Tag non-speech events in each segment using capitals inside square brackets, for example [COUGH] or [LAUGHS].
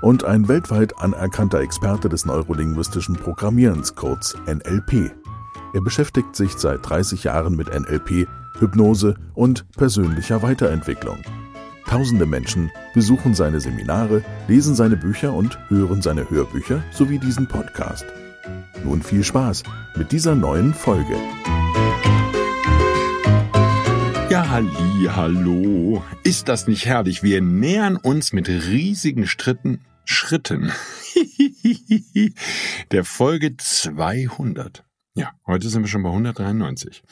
und ein weltweit anerkannter Experte des neurolinguistischen Programmierens, kurz NLP. Er beschäftigt sich seit 30 Jahren mit NLP, Hypnose und persönlicher Weiterentwicklung. Tausende Menschen besuchen seine Seminare, lesen seine Bücher und hören seine Hörbücher sowie diesen Podcast. Nun viel Spaß mit dieser neuen Folge. Ja, halli, hallo. Ist das nicht herrlich? Wir nähern uns mit riesigen Stritten, Schritten [LAUGHS] der Folge 200. Ja, heute sind wir schon bei 193.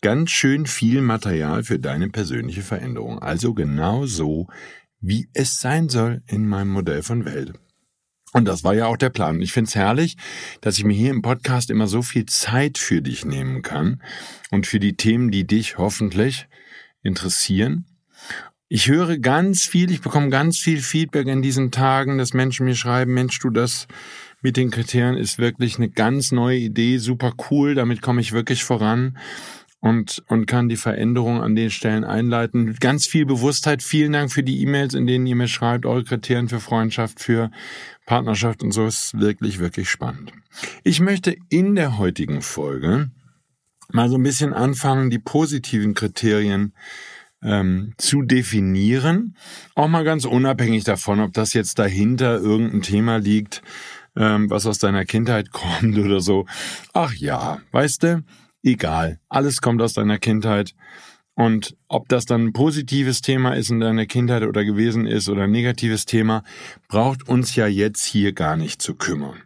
Ganz schön viel Material für deine persönliche Veränderung. Also genau so, wie es sein soll in meinem Modell von Welt. Und das war ja auch der Plan. Ich finde es herrlich, dass ich mir hier im Podcast immer so viel Zeit für dich nehmen kann und für die Themen, die dich hoffentlich interessieren. Ich höre ganz viel, ich bekomme ganz viel Feedback in diesen Tagen, dass Menschen mir schreiben, Mensch, du, das mit den Kriterien ist wirklich eine ganz neue Idee, super cool, damit komme ich wirklich voran und, und kann die Veränderung an den Stellen einleiten. Ganz viel Bewusstheit. Vielen Dank für die E-Mails, in denen ihr mir schreibt, eure Kriterien für Freundschaft, für Partnerschaft und so ist wirklich, wirklich spannend. Ich möchte in der heutigen Folge mal so ein bisschen anfangen, die positiven Kriterien ähm, zu definieren. Auch mal ganz unabhängig davon, ob das jetzt dahinter irgendein Thema liegt, ähm, was aus deiner Kindheit [LAUGHS] kommt oder so. Ach ja, weißt du, egal. Alles kommt aus deiner Kindheit. Und ob das dann ein positives Thema ist in deiner Kindheit oder gewesen ist oder ein negatives Thema, braucht uns ja jetzt hier gar nicht zu kümmern.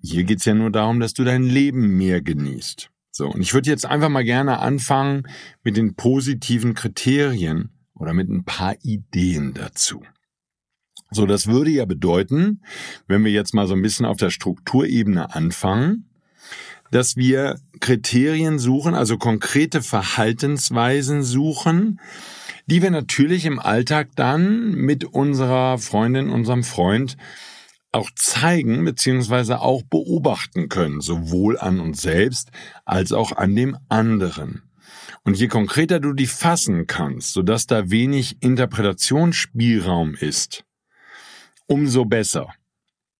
Hier geht's ja nur darum, dass du dein Leben mehr genießt. So, und ich würde jetzt einfach mal gerne anfangen mit den positiven Kriterien oder mit ein paar Ideen dazu. So, das würde ja bedeuten, wenn wir jetzt mal so ein bisschen auf der Strukturebene anfangen, dass wir Kriterien suchen, also konkrete Verhaltensweisen suchen, die wir natürlich im Alltag dann mit unserer Freundin, unserem Freund auch zeigen bzw. auch beobachten können, sowohl an uns selbst als auch an dem anderen. Und je konkreter du die fassen kannst, sodass da wenig Interpretationsspielraum ist, umso besser.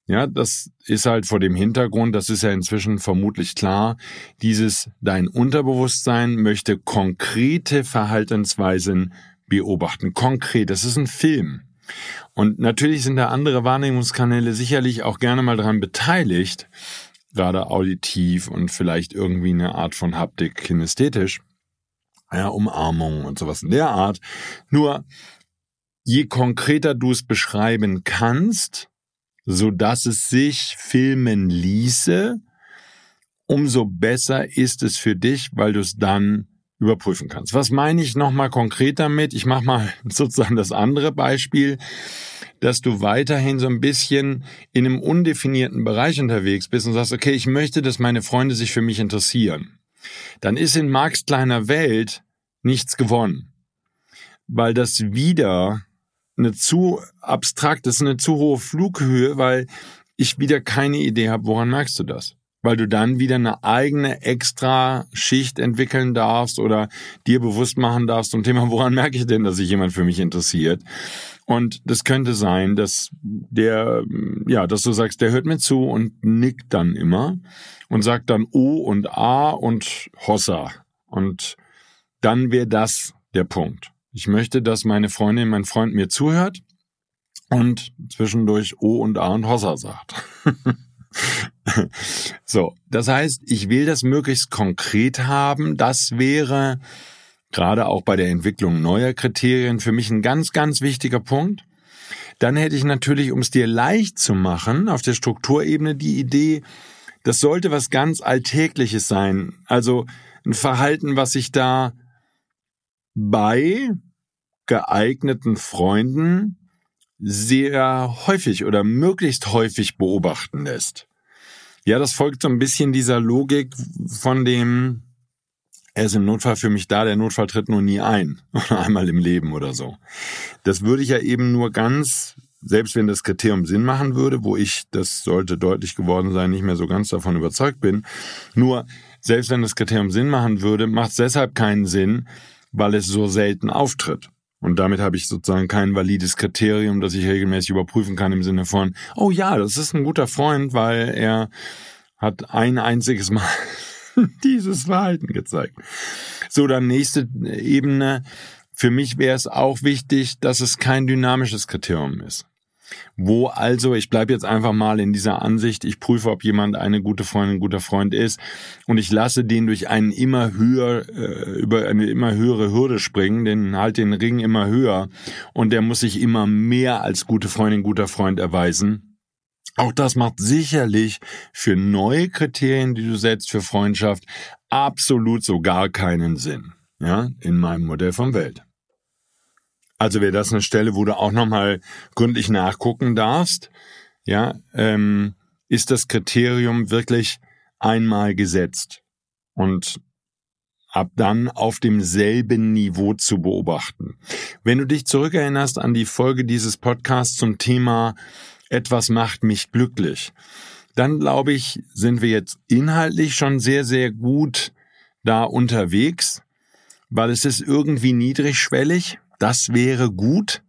Ja, das ist halt vor dem Hintergrund, das ist ja inzwischen vermutlich klar, dieses dein Unterbewusstsein möchte konkrete Verhaltensweisen beobachten. Konkret, das ist ein Film. Und natürlich sind da andere Wahrnehmungskanäle sicherlich auch gerne mal daran beteiligt, gerade auditiv und vielleicht irgendwie eine Art von Haptik kinästhetisch, ja, Umarmung und sowas in der Art. Nur je konkreter du es beschreiben kannst, so dass es sich filmen ließe, umso besser ist es für dich, weil du es dann überprüfen kannst. Was meine ich nochmal konkret damit? Ich mache mal [LAUGHS] sozusagen das andere Beispiel, dass du weiterhin so ein bisschen in einem undefinierten Bereich unterwegs bist und sagst, okay, ich möchte, dass meine Freunde sich für mich interessieren. Dann ist in Marx kleiner Welt nichts gewonnen, weil das wieder eine zu abstrakt ist, eine zu hohe Flughöhe, weil ich wieder keine Idee habe, woran merkst du das? Weil du dann wieder eine eigene extra Schicht entwickeln darfst oder dir bewusst machen darfst zum Thema, woran merke ich denn, dass sich jemand für mich interessiert? Und das könnte sein, dass der, ja, dass du sagst, der hört mir zu und nickt dann immer und sagt dann O und A und Hossa. Und dann wäre das der Punkt. Ich möchte, dass meine Freundin, mein Freund mir zuhört und zwischendurch O und A und Hossa sagt. [LAUGHS] [LAUGHS] so, das heißt, ich will das möglichst konkret haben. Das wäre gerade auch bei der Entwicklung neuer Kriterien für mich ein ganz, ganz wichtiger Punkt. Dann hätte ich natürlich, um es dir leicht zu machen, auf der Strukturebene die Idee, das sollte was ganz Alltägliches sein. Also ein Verhalten, was ich da bei geeigneten Freunden sehr häufig oder möglichst häufig beobachten lässt. Ja, das folgt so ein bisschen dieser Logik von dem, er ist im Notfall für mich da, der Notfall tritt nur nie ein. [LAUGHS] Oder einmal im Leben oder so. Das würde ich ja eben nur ganz, selbst wenn das Kriterium Sinn machen würde, wo ich, das sollte deutlich geworden sein, nicht mehr so ganz davon überzeugt bin. Nur, selbst wenn das Kriterium Sinn machen würde, macht es deshalb keinen Sinn, weil es so selten auftritt. Und damit habe ich sozusagen kein valides Kriterium, das ich regelmäßig überprüfen kann im Sinne von, oh ja, das ist ein guter Freund, weil er hat ein einziges Mal [LAUGHS] dieses Verhalten gezeigt. So, dann nächste Ebene. Für mich wäre es auch wichtig, dass es kein dynamisches Kriterium ist. Wo also, ich bleibe jetzt einfach mal in dieser Ansicht, ich prüfe, ob jemand eine gute Freundin, ein guter Freund ist und ich lasse den durch einen immer höher, äh, über eine immer höhere Hürde springen, den halt den Ring immer höher und der muss sich immer mehr als gute Freundin, guter Freund erweisen auch das macht sicherlich für neue Kriterien, die du setzt für Freundschaft, absolut so gar keinen Sinn. Ja, in meinem Modell von Welt. Also wäre das eine Stelle, wo du auch nochmal gründlich nachgucken darfst. Ja, ähm, ist das Kriterium wirklich einmal gesetzt und ab dann auf demselben Niveau zu beobachten. Wenn du dich zurückerinnerst an die Folge dieses Podcasts zum Thema etwas macht mich glücklich, dann glaube ich, sind wir jetzt inhaltlich schon sehr, sehr gut da unterwegs, weil es ist irgendwie niedrigschwellig. Das wäre gut.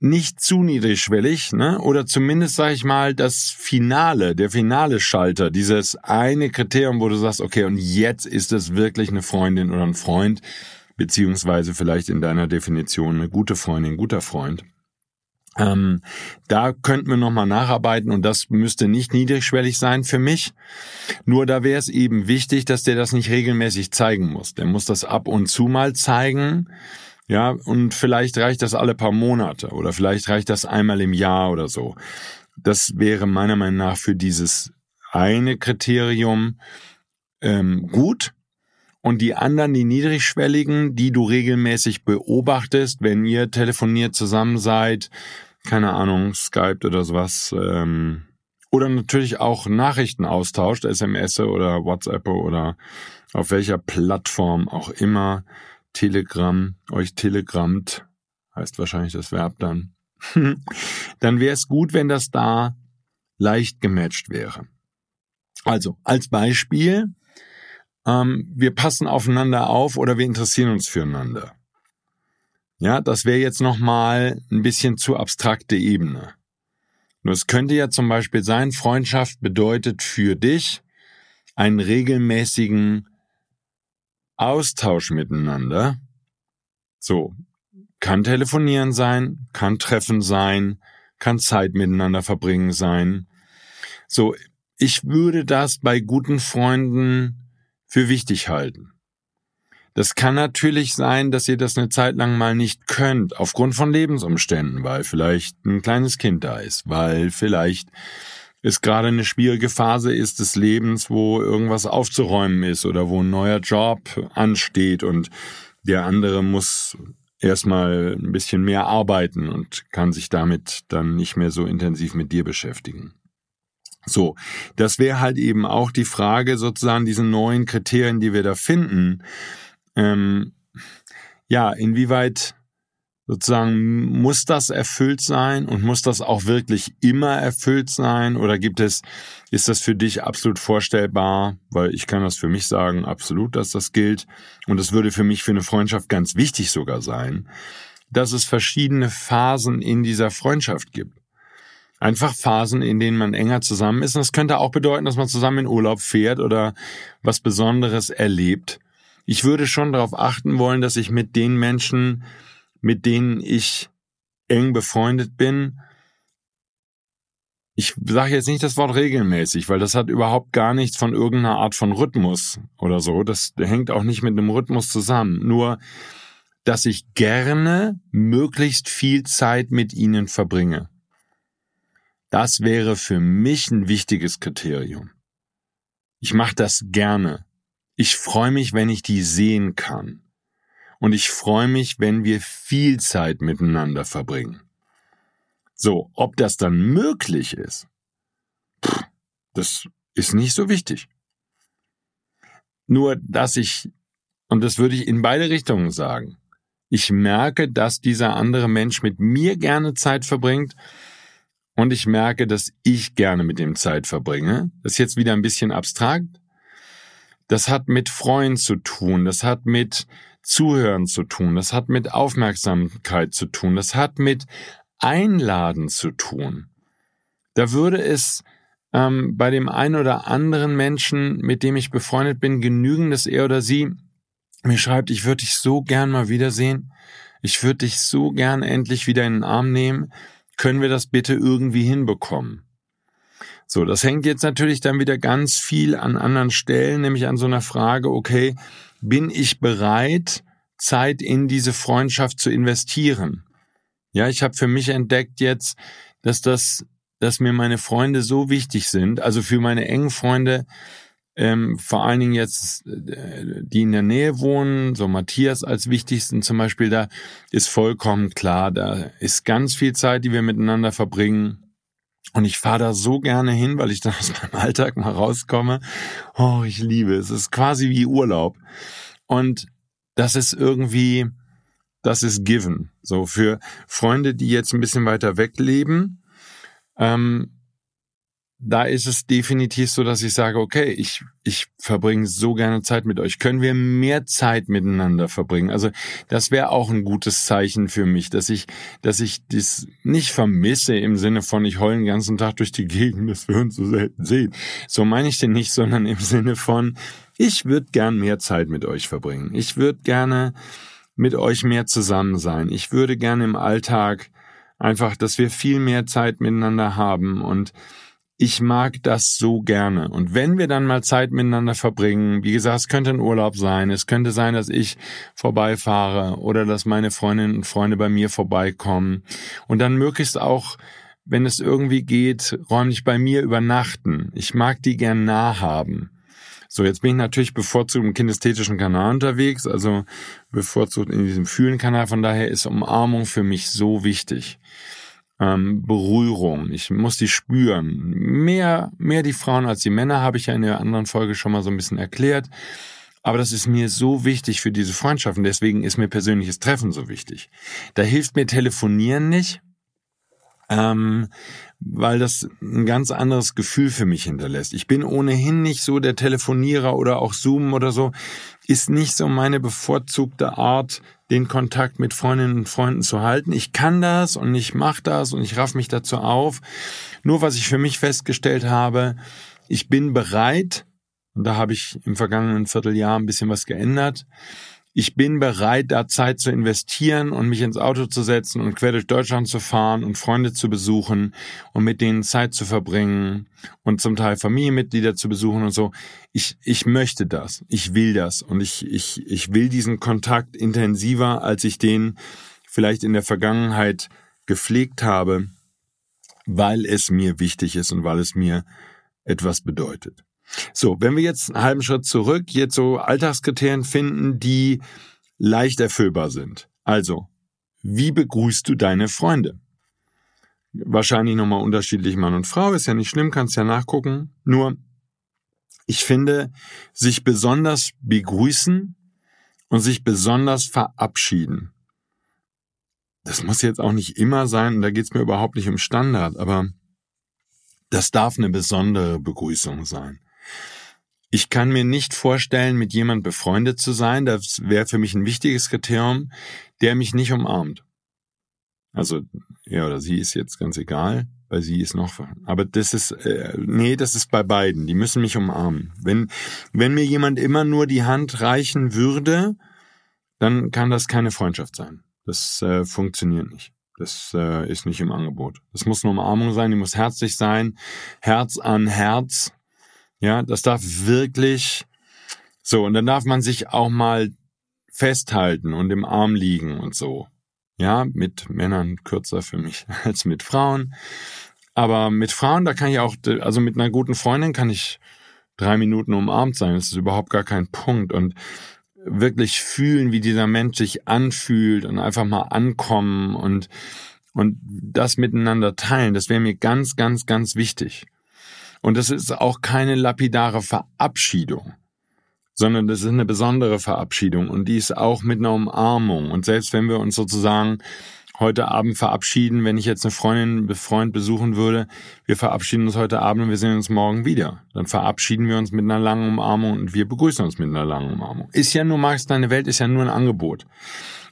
Nicht zu niedrigschwellig, ne? Oder zumindest sage ich mal das Finale, der finale Schalter, dieses eine Kriterium, wo du sagst, okay, und jetzt ist es wirklich eine Freundin oder ein Freund, beziehungsweise vielleicht in deiner Definition eine gute Freundin, guter Freund. Ähm, da könnten wir nochmal nacharbeiten und das müsste nicht niedrigschwellig sein für mich. Nur da wäre es eben wichtig, dass der das nicht regelmäßig zeigen muss. Der muss das ab und zu mal zeigen. Ja, und vielleicht reicht das alle paar Monate oder vielleicht reicht das einmal im Jahr oder so. Das wäre meiner Meinung nach für dieses eine Kriterium ähm, gut. Und die anderen, die niedrigschwelligen, die du regelmäßig beobachtest, wenn ihr telefoniert zusammen seid, keine Ahnung, Skype oder sowas. Ähm, oder natürlich auch Nachrichten austauscht, SMS oder WhatsApp oder auf welcher Plattform auch immer. Telegram, euch telegrammt, heißt wahrscheinlich das Verb dann. [LAUGHS] dann wäre es gut, wenn das da leicht gematcht wäre. Also, als Beispiel, ähm, wir passen aufeinander auf oder wir interessieren uns füreinander. Ja, das wäre jetzt nochmal ein bisschen zu abstrakte Ebene. Nur es könnte ja zum Beispiel sein, Freundschaft bedeutet für dich einen regelmäßigen Austausch miteinander. So, kann telefonieren sein, kann Treffen sein, kann Zeit miteinander verbringen sein. So, ich würde das bei guten Freunden für wichtig halten. Das kann natürlich sein, dass ihr das eine Zeit lang mal nicht könnt, aufgrund von Lebensumständen, weil vielleicht ein kleines Kind da ist, weil vielleicht es gerade eine schwierige Phase ist des Lebens, wo irgendwas aufzuräumen ist oder wo ein neuer Job ansteht und der andere muss erstmal ein bisschen mehr arbeiten und kann sich damit dann nicht mehr so intensiv mit dir beschäftigen. So, das wäre halt eben auch die Frage, sozusagen diese neuen Kriterien, die wir da finden, ähm, ja, inwieweit sozusagen muss das erfüllt sein und muss das auch wirklich immer erfüllt sein oder gibt es, ist das für dich absolut vorstellbar, weil ich kann das für mich sagen, absolut, dass das gilt und es würde für mich für eine Freundschaft ganz wichtig sogar sein, dass es verschiedene Phasen in dieser Freundschaft gibt. Einfach Phasen, in denen man enger zusammen ist. Und das könnte auch bedeuten, dass man zusammen in Urlaub fährt oder was Besonderes erlebt ich würde schon darauf achten wollen, dass ich mit den Menschen, mit denen ich eng befreundet bin, ich sage jetzt nicht das Wort regelmäßig, weil das hat überhaupt gar nichts von irgendeiner Art von Rhythmus oder so. Das hängt auch nicht mit einem Rhythmus zusammen. Nur, dass ich gerne möglichst viel Zeit mit ihnen verbringe. Das wäre für mich ein wichtiges Kriterium. Ich mache das gerne. Ich freue mich, wenn ich die sehen kann. Und ich freue mich, wenn wir viel Zeit miteinander verbringen. So, ob das dann möglich ist, das ist nicht so wichtig. Nur, dass ich, und das würde ich in beide Richtungen sagen, ich merke, dass dieser andere Mensch mit mir gerne Zeit verbringt und ich merke, dass ich gerne mit dem Zeit verbringe. Das ist jetzt wieder ein bisschen abstrakt. Das hat mit Freuen zu tun, das hat mit Zuhören zu tun, das hat mit Aufmerksamkeit zu tun, das hat mit Einladen zu tun. Da würde es ähm, bei dem einen oder anderen Menschen, mit dem ich befreundet bin, genügen, dass er oder sie mir schreibt, ich würde dich so gern mal wiedersehen, ich würde dich so gern endlich wieder in den Arm nehmen, können wir das bitte irgendwie hinbekommen? So, das hängt jetzt natürlich dann wieder ganz viel an anderen Stellen, nämlich an so einer Frage, okay, bin ich bereit, Zeit in diese Freundschaft zu investieren? Ja, ich habe für mich entdeckt jetzt, dass das, dass mir meine Freunde so wichtig sind, also für meine engen Freunde, ähm, vor allen Dingen jetzt, äh, die in der Nähe wohnen, so Matthias als wichtigsten zum Beispiel, da ist vollkommen klar, da ist ganz viel Zeit, die wir miteinander verbringen. Und ich fahre da so gerne hin, weil ich [LAUGHS] dann aus meinem Alltag mal rauskomme. Oh, ich liebe es. Es ist quasi wie Urlaub. Und das ist irgendwie, das ist given. So für Freunde, die jetzt ein bisschen weiter weg leben, ähm, da ist es definitiv so, dass ich sage, okay, ich, ich verbringe so gerne Zeit mit euch. Können wir mehr Zeit miteinander verbringen? Also das wäre auch ein gutes Zeichen für mich, dass ich, dass ich das nicht vermisse im Sinne von, ich heule den ganzen Tag durch die Gegend, dass wir uns so selten sehen. So meine ich den nicht, sondern im Sinne von, ich würde gern mehr Zeit mit euch verbringen. Ich würde gerne mit euch mehr zusammen sein. Ich würde gerne im Alltag einfach, dass wir viel mehr Zeit miteinander haben und ich mag das so gerne. Und wenn wir dann mal Zeit miteinander verbringen, wie gesagt, es könnte ein Urlaub sein, es könnte sein, dass ich vorbeifahre oder dass meine Freundinnen und Freunde bei mir vorbeikommen und dann möglichst auch, wenn es irgendwie geht, räumlich bei mir übernachten. Ich mag die gern nah haben. So, jetzt bin ich natürlich bevorzugt im kinästhetischen Kanal unterwegs, also bevorzugt in diesem Fühlenkanal. Von daher ist Umarmung für mich so wichtig ähm, Berührung. Ich muss die spüren. Mehr, mehr die Frauen als die Männer, habe ich ja in der anderen Folge schon mal so ein bisschen erklärt. Aber das ist mir so wichtig für diese Freundschaften. Deswegen ist mir persönliches Treffen so wichtig. Da hilft mir Telefonieren nicht, ähm, weil das ein ganz anderes Gefühl für mich hinterlässt. Ich bin ohnehin nicht so der Telefonierer oder auch Zoom oder so, ist nicht so meine bevorzugte Art, den Kontakt mit Freundinnen und Freunden zu halten. Ich kann das und ich mache das und ich raff mich dazu auf. Nur was ich für mich festgestellt habe, ich bin bereit, und da habe ich im vergangenen Vierteljahr ein bisschen was geändert, ich bin bereit, da Zeit zu investieren und mich ins Auto zu setzen und quer durch Deutschland zu fahren und Freunde zu besuchen und mit denen Zeit zu verbringen und zum Teil Familienmitglieder zu besuchen und so. Ich, ich möchte das. Ich will das. Und ich, ich, ich will diesen Kontakt intensiver, als ich den vielleicht in der Vergangenheit gepflegt habe, weil es mir wichtig ist und weil es mir etwas bedeutet. So, wenn wir jetzt einen halben Schritt zurück, jetzt so Alltagskriterien finden, die leicht erfüllbar sind. Also, wie begrüßt du deine Freunde? Wahrscheinlich nochmal unterschiedlich Mann und Frau, ist ja nicht schlimm, kannst ja nachgucken. Nur, ich finde, sich besonders begrüßen und sich besonders verabschieden. Das muss jetzt auch nicht immer sein, und da geht's mir überhaupt nicht um Standard, aber das darf eine besondere Begrüßung sein. Ich kann mir nicht vorstellen, mit jemand befreundet zu sein, das wäre für mich ein wichtiges Kriterium, der mich nicht umarmt. Also er oder sie ist jetzt ganz egal, weil sie ist noch. Aber das ist äh, nee, das ist bei beiden. Die müssen mich umarmen. Wenn wenn mir jemand immer nur die Hand reichen würde, dann kann das keine Freundschaft sein. Das äh, funktioniert nicht. Das äh, ist nicht im Angebot. Das muss eine Umarmung sein. Die muss herzlich sein, Herz an Herz. Ja, das darf wirklich so. Und dann darf man sich auch mal festhalten und im Arm liegen und so. Ja, mit Männern kürzer für mich [LAUGHS] als mit Frauen. Aber mit Frauen, da kann ich auch, also mit einer guten Freundin kann ich drei Minuten umarmt sein. Das ist überhaupt gar kein Punkt. Und wirklich fühlen, wie dieser Mensch sich anfühlt und einfach mal ankommen und Und das miteinander teilen, das wäre mir ganz, ganz, ganz wichtig. Und das ist auch keine lapidare Verabschiedung, sondern das ist eine besondere Verabschiedung und die ist auch mit einer Umarmung. Und selbst wenn wir uns sozusagen heute Abend verabschieden, wenn ich jetzt eine Freundin, Freund besuchen würde, wir verabschieden uns heute Abend und wir sehen uns morgen wieder. Dann verabschieden wir uns mit einer langen Umarmung und wir begrüßen uns mit einer langen Umarmung. Ist ja nur, Max, deine Welt ist ja nur ein Angebot.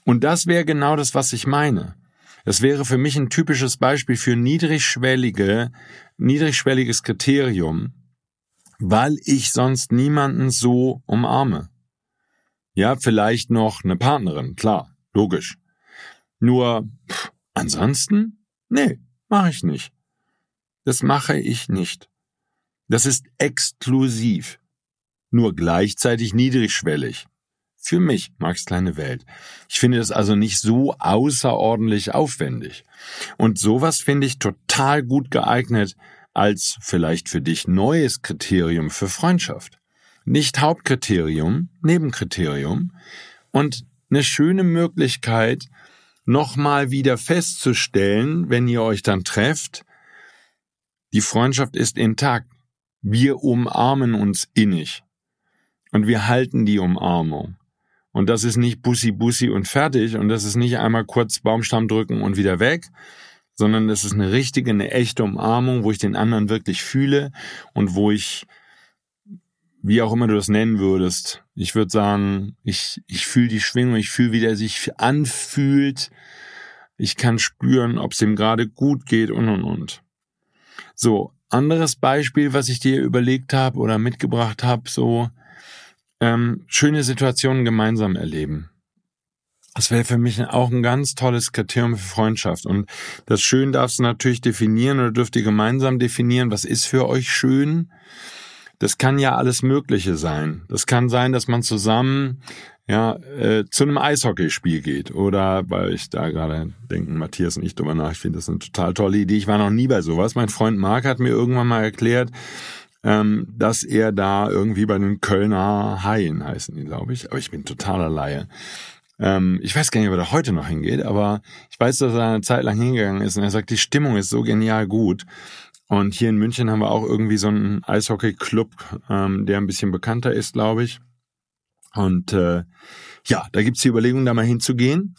Und das wäre genau das, was ich meine. Es wäre für mich ein typisches Beispiel für niedrigschwellige, niedrigschwelliges Kriterium, weil ich sonst niemanden so umarme. Ja, vielleicht noch eine Partnerin, klar, logisch. Nur pff, ansonsten? Nee, mache ich nicht. Das mache ich nicht. Das ist exklusiv. Nur gleichzeitig niedrigschwellig. Für mich, Max kleine Welt. Ich finde das also nicht so außerordentlich aufwendig. Und sowas finde ich total gut geeignet als vielleicht für dich neues Kriterium für Freundschaft. Nicht Hauptkriterium, Nebenkriterium und eine schöne Möglichkeit, nochmal wieder festzustellen, wenn ihr euch dann trefft, die Freundschaft ist intakt. Wir umarmen uns innig. Und wir halten die Umarmung. Und das ist nicht Bussi Bussi und fertig. Und das ist nicht einmal kurz Baumstamm drücken und wieder weg, sondern das ist eine richtige, eine echte Umarmung, wo ich den anderen wirklich fühle und wo ich wie auch immer du das nennen würdest. Ich würde sagen, ich, ich fühle die Schwingung, ich fühle, wie der sich anfühlt. Ich kann spüren, ob es ihm gerade gut geht und und und. So, anderes Beispiel, was ich dir überlegt habe oder mitgebracht habe, so ähm, schöne Situationen gemeinsam erleben. Das wäre für mich auch ein ganz tolles Kriterium für Freundschaft. Und das Schön darfst du natürlich definieren oder dürft ihr gemeinsam definieren, was ist für euch schön das kann ja alles Mögliche sein. Das kann sein, dass man zusammen ja, äh, zu einem Eishockeyspiel geht. Oder weil ich da gerade denken, Matthias und ich drüber nach, ich finde das eine total tolle Idee. Ich war noch nie bei sowas. Mein Freund Marc hat mir irgendwann mal erklärt, ähm, dass er da irgendwie bei den Kölner Haien heißen die, glaube ich. Aber ich bin totaler Laie. Ähm, ich weiß gar nicht, ob er da heute noch hingeht, aber ich weiß, dass er eine Zeit lang hingegangen ist und er sagt, die Stimmung ist so genial gut. Und hier in München haben wir auch irgendwie so einen Eishockey-Club, ähm, der ein bisschen bekannter ist, glaube ich. Und äh, ja, da gibt's die Überlegung, da mal hinzugehen.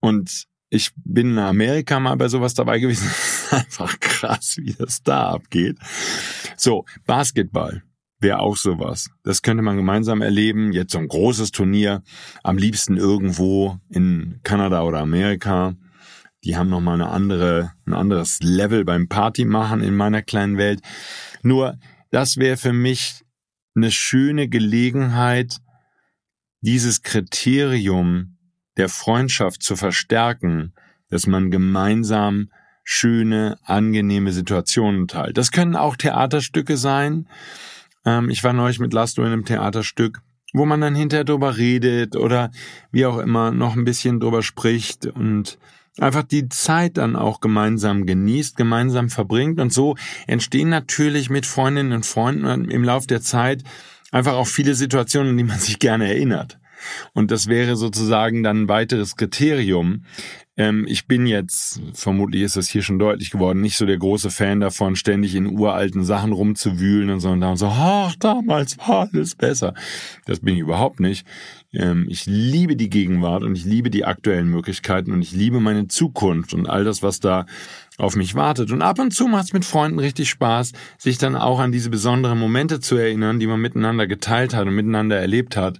Und ich bin in Amerika mal bei sowas dabei gewesen. [LAUGHS] Einfach krass, wie das da abgeht. So, Basketball wäre auch sowas. Das könnte man gemeinsam erleben. Jetzt so ein großes Turnier, am liebsten irgendwo in Kanada oder Amerika die haben nochmal eine andere, ein anderes Level beim Party machen in meiner kleinen Welt. Nur, das wäre für mich eine schöne Gelegenheit, dieses Kriterium der Freundschaft zu verstärken, dass man gemeinsam schöne, angenehme Situationen teilt. Das können auch Theaterstücke sein. Ähm, ich war neulich mit Lasto in einem Theaterstück, wo man dann hinterher drüber redet oder wie auch immer noch ein bisschen drüber spricht und einfach die Zeit dann auch gemeinsam genießt, gemeinsam verbringt und so entstehen natürlich mit Freundinnen und Freunden im Lauf der Zeit einfach auch viele Situationen, an die man sich gerne erinnert. Und das wäre sozusagen dann ein weiteres Kriterium, ähm, ich bin jetzt, vermutlich ist das hier schon deutlich geworden, nicht so der große Fan davon, ständig in uralten Sachen rumzuwühlen und so und dann so, ach, damals war alles besser. Das bin ich überhaupt nicht. Ähm, ich liebe die Gegenwart und ich liebe die aktuellen Möglichkeiten und ich liebe meine Zukunft und all das, was da auf mich wartet. Und ab und zu macht es mit Freunden richtig Spaß, sich dann auch an diese besonderen Momente zu erinnern, die man miteinander geteilt hat und miteinander erlebt hat.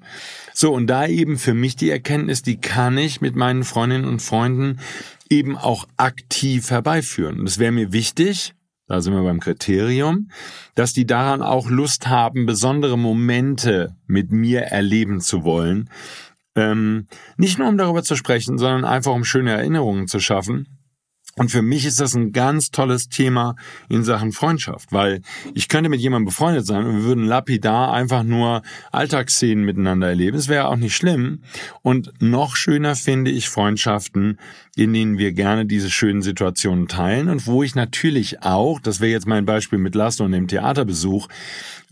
So, und da eben für mich die Erkenntnis, die kann ich mit meinen Freundinnen und Freunden eben auch aktiv herbeiführen. Und es wäre mir wichtig, da sind wir beim Kriterium, dass die daran auch Lust haben, besondere Momente mit mir erleben zu wollen. Ähm, nicht nur um darüber zu sprechen, sondern einfach um schöne Erinnerungen zu schaffen. Und für mich ist das ein ganz tolles Thema in Sachen Freundschaft, weil ich könnte mit jemandem befreundet sein und wir würden lapidar einfach nur Alltagsszenen miteinander erleben. Es wäre auch nicht schlimm. Und noch schöner finde ich Freundschaften, in denen wir gerne diese schönen Situationen teilen und wo ich natürlich auch, das wäre jetzt mein Beispiel mit Last und dem Theaterbesuch,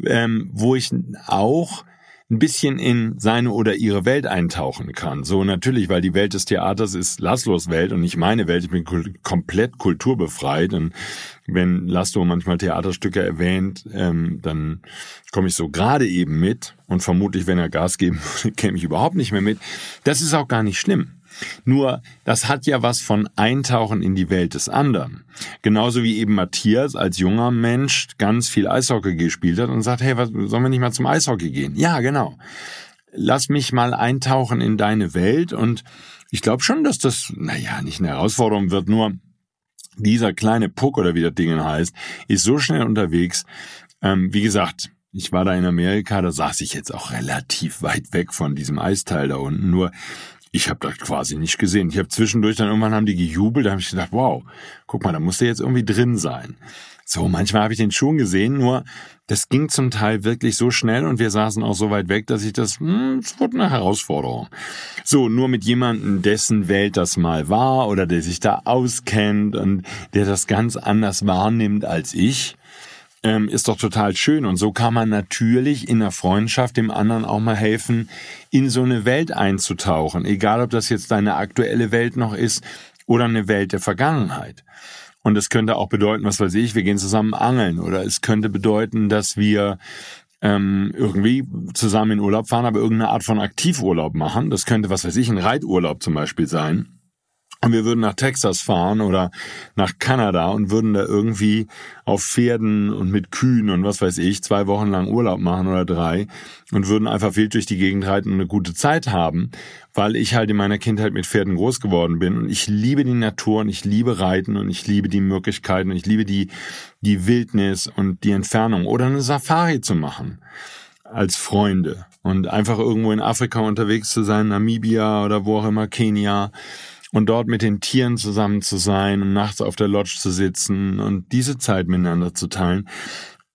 ähm, wo ich auch ein bisschen in seine oder ihre Welt eintauchen kann. So natürlich, weil die Welt des Theaters ist Laszlos Welt und nicht meine Welt. Ich bin komplett kulturbefreit und wenn Laszlo manchmal Theaterstücke erwähnt, ähm, dann komme ich so gerade eben mit und vermutlich, wenn er Gas geben [LAUGHS] würde, käme ich überhaupt nicht mehr mit. Das ist auch gar nicht schlimm. Nur, das hat ja was von Eintauchen in die Welt des anderen. Genauso wie eben Matthias als junger Mensch ganz viel Eishockey gespielt hat und sagt, hey, was, sollen wir nicht mal zum Eishockey gehen? Ja, genau. Lass mich mal eintauchen in deine Welt und ich glaube schon, dass das, naja, nicht eine Herausforderung wird, nur dieser kleine Puck oder wie das Ding heißt, ist so schnell unterwegs. Ähm, wie gesagt, ich war da in Amerika, da saß ich jetzt auch relativ weit weg von diesem Eisteil da unten. Nur ich habe das quasi nicht gesehen. Ich habe zwischendurch dann irgendwann haben die gejubelt, da habe ich gedacht, wow, guck mal, da muss der jetzt irgendwie drin sein. So, manchmal habe ich den schon gesehen, nur das ging zum Teil wirklich so schnell und wir saßen auch so weit weg, dass ich das, hm, es wurde eine Herausforderung. So, nur mit jemandem, dessen Welt das mal war oder der sich da auskennt und der das ganz anders wahrnimmt als ich, ähm, ist doch total schön. Und so kann man natürlich in der Freundschaft dem anderen auch mal helfen, in so eine Welt einzutauchen. Egal, ob das jetzt deine aktuelle Welt noch ist oder eine Welt der Vergangenheit. Und es könnte auch bedeuten, was weiß ich, wir gehen zusammen angeln. Oder es könnte bedeuten, dass wir ähm, irgendwie zusammen in Urlaub fahren, aber irgendeine Art von Aktivurlaub machen. Das könnte, was weiß ich, ein Reiturlaub zum Beispiel sein. Und wir würden nach Texas fahren oder nach Kanada und würden da irgendwie auf Pferden und mit Kühen und was weiß ich zwei Wochen lang Urlaub machen oder drei und würden einfach wild durch die Gegend reiten und eine gute Zeit haben, weil ich halt in meiner Kindheit mit Pferden groß geworden bin. Und ich liebe die Natur und ich liebe Reiten und ich liebe die Möglichkeiten und ich liebe die, die Wildnis und die Entfernung. Oder eine Safari zu machen als Freunde und einfach irgendwo in Afrika unterwegs zu sein, Namibia oder wo auch immer, Kenia und dort mit den Tieren zusammen zu sein und nachts auf der Lodge zu sitzen und diese Zeit miteinander zu teilen,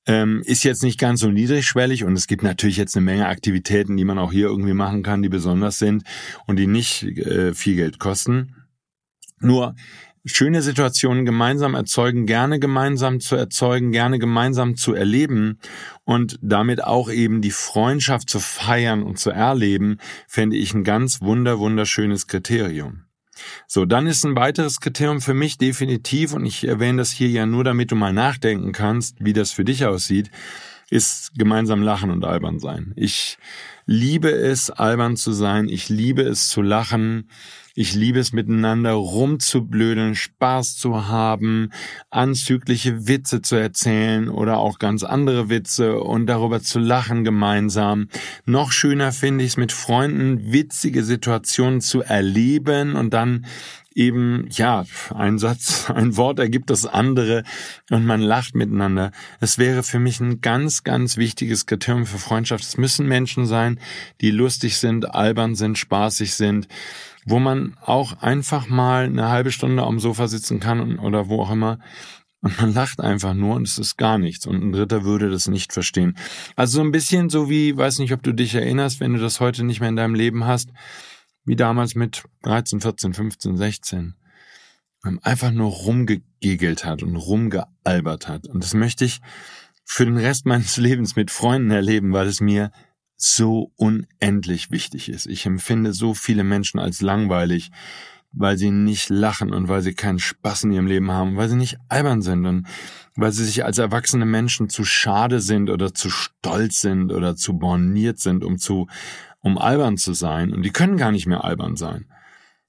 ähm, ist jetzt nicht ganz so niedrigschwellig und es gibt natürlich jetzt eine Menge Aktivitäten, die man auch hier irgendwie machen kann, die besonders sind und die nicht äh, viel Geld kosten. Nur schöne Situationen gemeinsam erzeugen, gerne gemeinsam zu erzeugen, gerne gemeinsam zu erleben und damit auch eben die Freundschaft zu feiern und zu erleben, fände ich ein ganz wunder, wunderschönes Kriterium. So, dann ist ein weiteres Kriterium für mich definitiv, und ich erwähne das hier ja nur, damit du mal nachdenken kannst, wie das für dich aussieht, ist gemeinsam lachen und albern sein. Ich liebe es, albern zu sein. Ich liebe es zu lachen. Ich liebe es miteinander rumzublödeln, Spaß zu haben, anzügliche Witze zu erzählen oder auch ganz andere Witze und darüber zu lachen gemeinsam. Noch schöner finde ich es mit Freunden, witzige Situationen zu erleben und dann eben, ja, ein Satz, [LAUGHS] ein Wort ergibt das andere und man lacht miteinander. Es wäre für mich ein ganz, ganz wichtiges Kriterium für Freundschaft. Es müssen Menschen sein, die lustig sind, albern sind, spaßig sind wo man auch einfach mal eine halbe Stunde am Sofa sitzen kann oder wo auch immer und man lacht einfach nur und es ist gar nichts und ein Dritter würde das nicht verstehen. Also so ein bisschen so wie, weiß nicht, ob du dich erinnerst, wenn du das heute nicht mehr in deinem Leben hast, wie damals mit 13, 14, 15, 16. Man einfach nur rumgegegelt hat und rumgealbert hat. Und das möchte ich für den Rest meines [LAUGHS] Lebens mit Freunden erleben, weil es mir so unendlich wichtig ist. Ich empfinde so viele Menschen als langweilig, weil sie nicht lachen und weil sie keinen Spaß in ihrem Leben haben, weil sie nicht albern sind und weil sie sich als erwachsene Menschen zu schade sind oder zu stolz sind oder zu borniert sind, um zu, um albern zu sein. Und die können gar nicht mehr albern sein.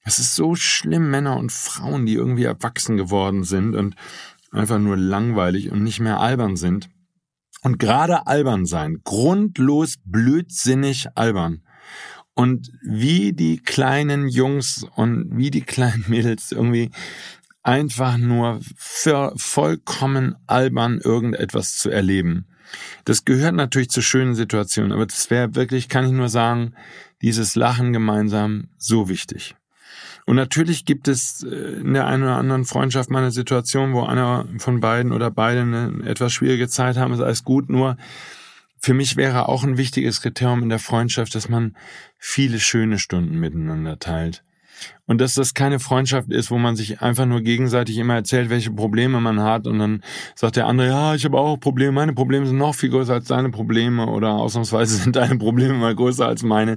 Es ist so schlimm, Männer und Frauen, die irgendwie erwachsen geworden sind und einfach nur langweilig und nicht mehr albern sind. Und gerade albern sein, grundlos blödsinnig albern. Und wie die kleinen Jungs und wie die kleinen [LAUGHS] Mädels irgendwie einfach nur für vollkommen albern irgendetwas zu erleben. Das gehört natürlich zu schönen Situationen, aber das wäre wirklich, kann ich nur sagen, dieses Lachen gemeinsam so wichtig. Und natürlich gibt es äh, in der einen oder anderen Freundschaft mal eine Situation, wo einer von beiden oder beide eine etwas schwierige Zeit haben, ist alles gut. Nur für mich wäre auch ein wichtiges Kriterium in der Freundschaft, dass man viele schöne Stunden miteinander teilt. Und dass das keine Freundschaft ist, wo man sich einfach nur gegenseitig immer erzählt, welche Probleme man hat und dann sagt der andere, ja, ich habe auch Probleme, meine Probleme sind noch viel größer als deine Probleme oder ausnahmsweise [LAUGHS] sind deine Probleme mal größer als meine.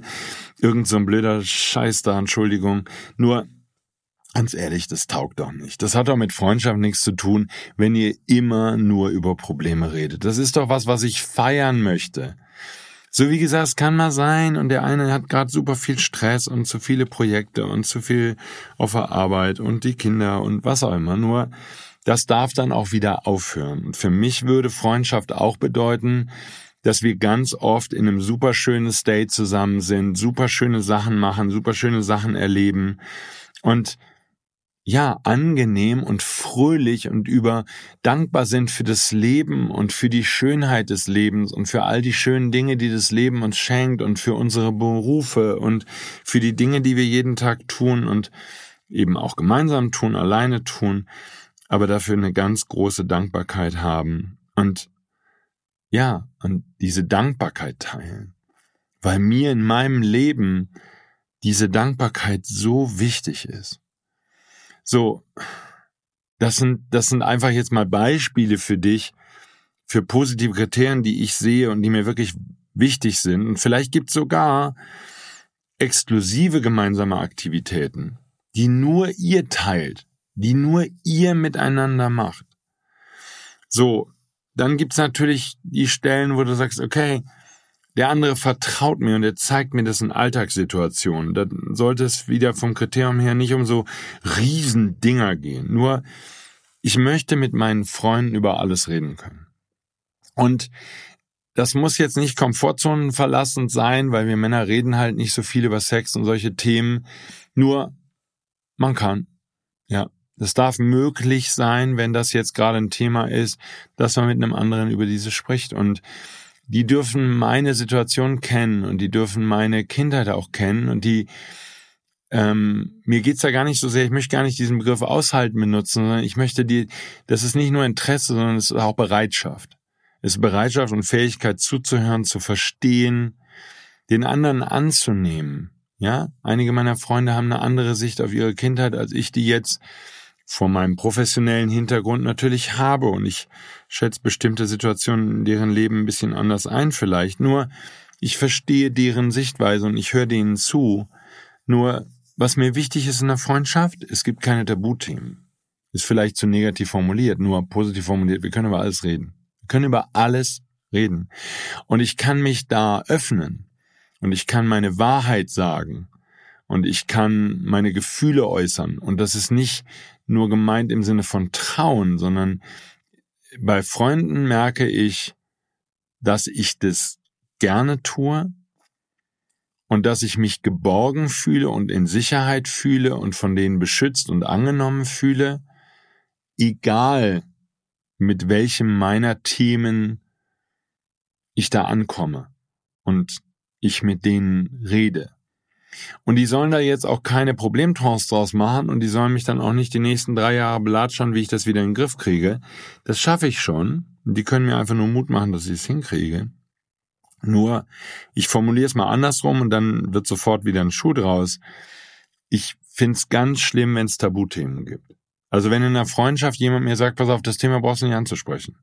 Irgend so ein blöder Scheiß da, Entschuldigung. Nur, ganz ehrlich, das taugt doch nicht. Das hat doch mit Freundschaft nichts zu tun, wenn ihr immer nur über Probleme redet. Das ist doch was, was ich feiern möchte. So wie gesagt, es kann mal sein und der eine hat gerade super viel Stress und zu viele Projekte und zu viel auf der Arbeit und die Kinder und was auch immer. Nur das darf dann auch wieder aufhören. Und für mich würde Freundschaft auch bedeuten, dass wir ganz oft in einem super schönen State zusammen sind, super schöne Sachen machen, super schöne Sachen erleben und ja, angenehm und fröhlich und über dankbar sind für das Leben und für die Schönheit des Lebens und für all die schönen Dinge, die das Leben uns schenkt und für unsere Berufe und für die Dinge, die wir jeden Tag tun und eben auch gemeinsam tun, alleine tun, aber dafür eine ganz große Dankbarkeit haben und ja, und diese Dankbarkeit teilen, weil mir in meinem Leben diese Dankbarkeit so wichtig ist. So, das sind, das sind einfach jetzt mal Beispiele für dich, für positive Kriterien, die ich sehe und die mir wirklich wichtig sind. Und vielleicht gibt es sogar exklusive gemeinsame Aktivitäten, die nur ihr teilt, die nur ihr miteinander macht. So, dann gibt's natürlich die Stellen, wo du sagst, okay, der andere vertraut mir und er zeigt mir das in Alltagssituationen. Da sollte es wieder vom Kriterium her nicht um so Riesendinger gehen. Nur, ich möchte mit meinen Freunden über alles reden können. Und das muss jetzt nicht Komfortzonen verlassend sein, weil wir Männer reden halt nicht so viel über Sex und solche Themen. Nur, man kann. Ja. Das darf möglich sein, wenn das jetzt gerade ein Thema ist, dass man mit einem anderen über diese spricht. Und die dürfen meine Situation kennen und die dürfen meine Kindheit auch kennen und die ähm, mir geht's da gar nicht so sehr, ich möchte gar nicht diesen Begriff aushalten benutzen, sondern ich möchte die, das ist nicht nur Interesse, sondern es ist auch Bereitschaft. Es ist Bereitschaft und Fähigkeit zuzuhören, zu verstehen, den anderen anzunehmen. Ja, einige meiner Freunde haben eine andere Sicht auf ihre Kindheit, als ich die jetzt vor meinem professionellen Hintergrund natürlich habe und ich schätze bestimmte Situationen in deren Leben ein bisschen anders ein vielleicht. Nur ich verstehe deren Sichtweise und ich höre denen zu. Nur was mir wichtig ist in der Freundschaft, es gibt keine Tabuthemen. Ist vielleicht zu negativ formuliert, nur positiv formuliert. Wir können über alles reden. Wir können über alles reden. Und ich kann mich da öffnen und ich kann meine Wahrheit sagen und ich kann meine Gefühle äußern. Und das ist nicht nur gemeint im Sinne von Trauen, sondern bei Freunden merke ich, dass ich das gerne tue und dass ich mich geborgen fühle und in Sicherheit fühle und von denen beschützt und angenommen fühle, egal mit welchem meiner Themen ich da ankomme und ich mit denen rede. Und die sollen da jetzt auch keine Problemtrance draus machen und die sollen mich dann auch nicht die nächsten drei Jahre belatschern, wie ich das wieder in den Griff kriege. Das schaffe ich schon. Die können mir einfach nur Mut machen, dass ich es hinkriege. Nur, ich formuliere es mal andersrum und dann wird sofort wieder ein Schuh draus. Ich find's ganz schlimm, wenn es Tabuthemen gibt. Also wenn in einer Freundschaft jemand mir sagt, pass auf, das Thema brauchst du nicht anzusprechen,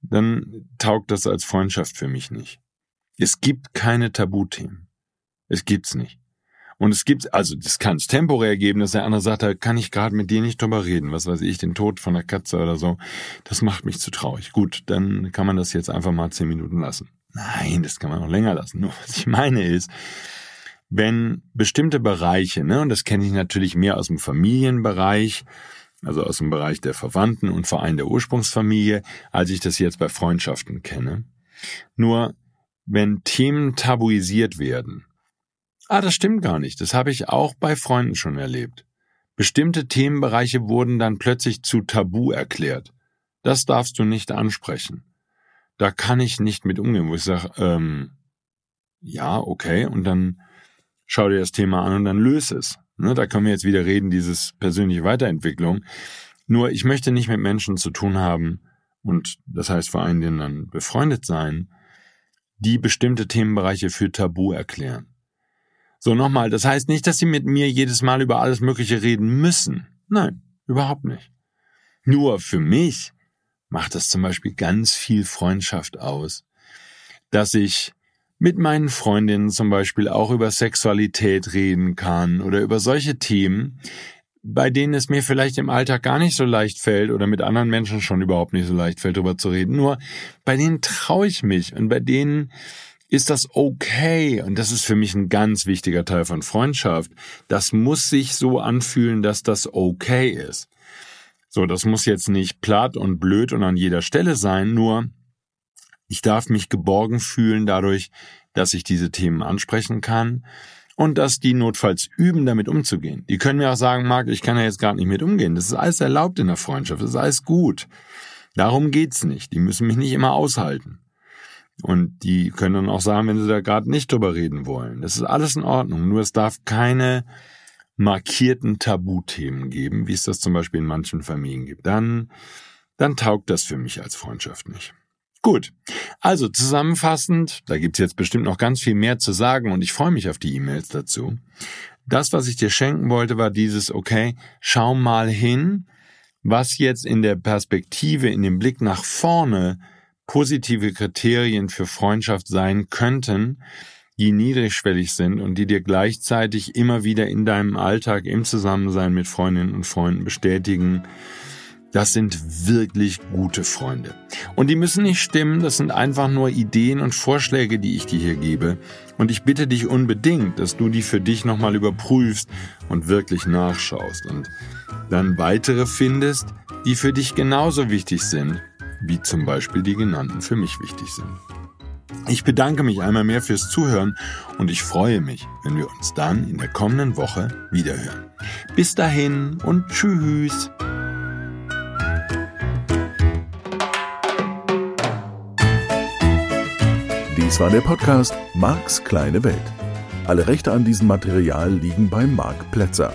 dann taugt das als Freundschaft für mich nicht. Es gibt keine Tabuthemen. Es gibt's nicht. Und es gibt, also das kann es temporär geben, dass der andere sagt, da kann ich gerade mit dir nicht drüber reden, was weiß ich, den Tod von der Katze oder so. Das macht mich zu traurig. Gut, dann kann man das jetzt einfach mal zehn Minuten lassen. Nein, das kann man noch länger lassen. [LAUGHS] Nur was ich meine ist, wenn bestimmte Bereiche, ne, und das kenne ich natürlich mehr aus dem Familienbereich, also aus dem Bereich der Verwandten und vor allem der Ursprungsfamilie, als ich das jetzt bei Freundschaften kenne. Nur wenn Themen tabuisiert werden, Ah, das stimmt gar nicht. Das habe ich auch bei Freunden schon erlebt. Bestimmte Themenbereiche wurden dann plötzlich zu Tabu erklärt. Das darfst du nicht ansprechen. Da kann ich nicht mit umgehen, wo ich sage, ähm, ja, okay, und dann schau dir das Thema an und dann löse es. Ne, da können wir jetzt wieder reden, dieses persönliche Weiterentwicklung. Nur ich möchte nicht mit Menschen zu tun haben, und das heißt vor allen Dingen dann befreundet sein, die bestimmte Themenbereiche für Tabu erklären So nochmal, das heißt nicht, dass Sie mit mir jedes Mal über alles Mögliche reden müssen. Nein, überhaupt nicht. Nur für mich macht das zum Beispiel ganz viel Freundschaft aus, dass ich mit meinen Freundinnen zum Beispiel auch über Sexualität reden kann oder über solche Themen, bei denen es mir vielleicht im Alltag gar nicht so leicht fällt oder mit anderen Menschen schon überhaupt nicht so leicht fällt, darüber zu reden. Nur bei denen traue ich mich und bei denen ist das okay. Und das ist für mich ein ganz wichtiger Teil von Freundschaft. Das muss sich so anfühlen, dass das okay ist. So, das muss jetzt nicht platt und blöd und an jeder Stelle sein, nur ich darf mich geborgen fühlen dadurch, dass ich diese Themen ansprechen kann und dass die notfalls üben, damit umzugehen. Die können mir auch sagen, Marc, ich kann ja jetzt gar nicht mit umgehen. Das ist alles erlaubt in der Freundschaft, das ist alles gut. Darum geht's nicht. Die müssen mich nicht immer aushalten. Und die können dann auch sagen, wenn sie da gerade nicht drüber reden wollen. Das ist alles in Ordnung. Nur es darf keine markierten Tabuthemen geben, wie es das zum Beispiel in manchen Familien gibt. Dann, dann taugt das für mich als Freundschaft nicht. Gut, also zusammenfassend, da gibt's jetzt bestimmt noch ganz viel mehr zu sagen und ich freue mich auf die E-Mails dazu. Das, was ich dir schenken wollte, war dieses, okay, schau mal hin, was jetzt in der Perspektive, in dem Blick nach vorne positive Kriterien für Freundschaft sein könnten, die niedrigschwellig sind und die dir gleichzeitig immer wieder in deinem Alltag im Zusammensein mit Freundinnen und Freunden bestätigen, das sind wirklich gute Freunde. Und die müssen nicht stimmen, das sind einfach nur Ideen und Vorschläge, die ich dir hier gebe. Und ich bitte dich unbedingt, dass du die für dich nochmal überprüfst und wirklich nachschaust und dann weitere findest, die für dich genauso wichtig sind, wie zum Beispiel die genannten für mich wichtig sind. Ich bedanke mich einmal mehr fürs Zuhören und ich freue mich, wenn wir uns dann in der kommenden Woche wiederhören. Bis dahin und tschüss. Dies war der Podcast Marks kleine Welt. Alle Rechte an diesem Material liegen bei Marc Plätzer.